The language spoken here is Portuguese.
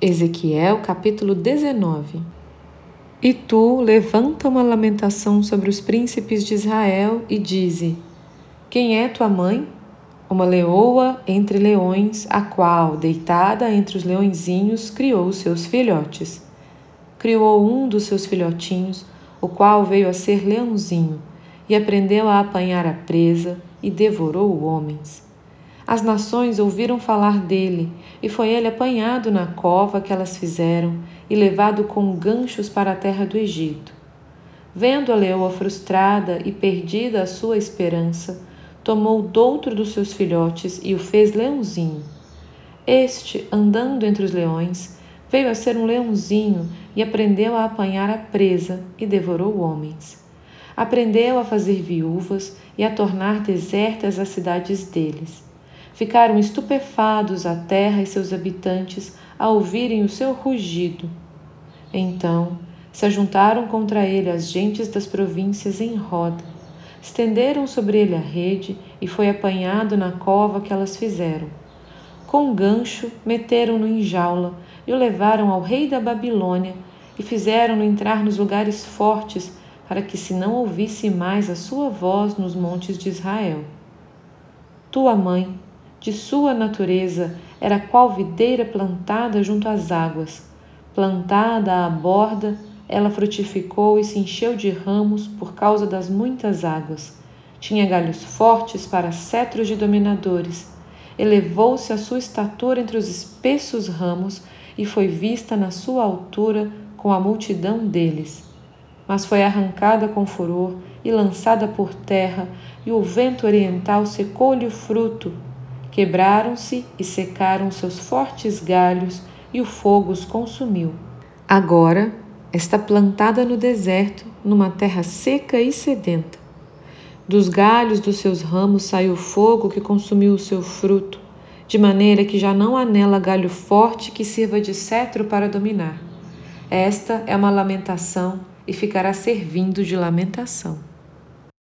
Ezequiel capítulo 19 E tu levanta uma lamentação sobre os príncipes de Israel e dize: Quem é tua mãe? Uma leoa entre leões, a qual, deitada entre os leõezinhos, criou seus filhotes. Criou um dos seus filhotinhos, o qual veio a ser leãozinho, e aprendeu a apanhar a presa e devorou homens. As nações ouviram falar dele, e foi ele apanhado na cova que elas fizeram e levado com ganchos para a terra do Egito. Vendo a leoa frustrada e perdida a sua esperança, tomou doutro dos seus filhotes e o fez leãozinho. Este, andando entre os leões, veio a ser um leãozinho e aprendeu a apanhar a presa e devorou homens. Aprendeu a fazer viúvas e a tornar desertas as cidades deles. Ficaram estupefados a terra e seus habitantes a ouvirem o seu rugido. Então se ajuntaram contra ele as gentes das províncias em roda, estenderam sobre ele a rede e foi apanhado na cova que elas fizeram. Com gancho, meteram-no em jaula e o levaram ao rei da Babilônia e fizeram-no entrar nos lugares fortes para que se não ouvisse mais a sua voz nos montes de Israel. Tua mãe, de sua natureza, era qual videira plantada junto às águas. Plantada à borda, ela frutificou e se encheu de ramos por causa das muitas águas. Tinha galhos fortes para cetros de dominadores. Elevou-se a sua estatura entre os espessos ramos e foi vista na sua altura com a multidão deles. Mas foi arrancada com furor e lançada por terra, e o vento oriental secou-lhe o fruto Quebraram-se e secaram seus fortes galhos, e o fogo os consumiu. Agora está plantada no deserto, numa terra seca e sedenta. Dos galhos dos seus ramos saiu fogo que consumiu o seu fruto, de maneira que já não há nela galho forte que sirva de cetro para dominar. Esta é uma lamentação e ficará servindo de lamentação.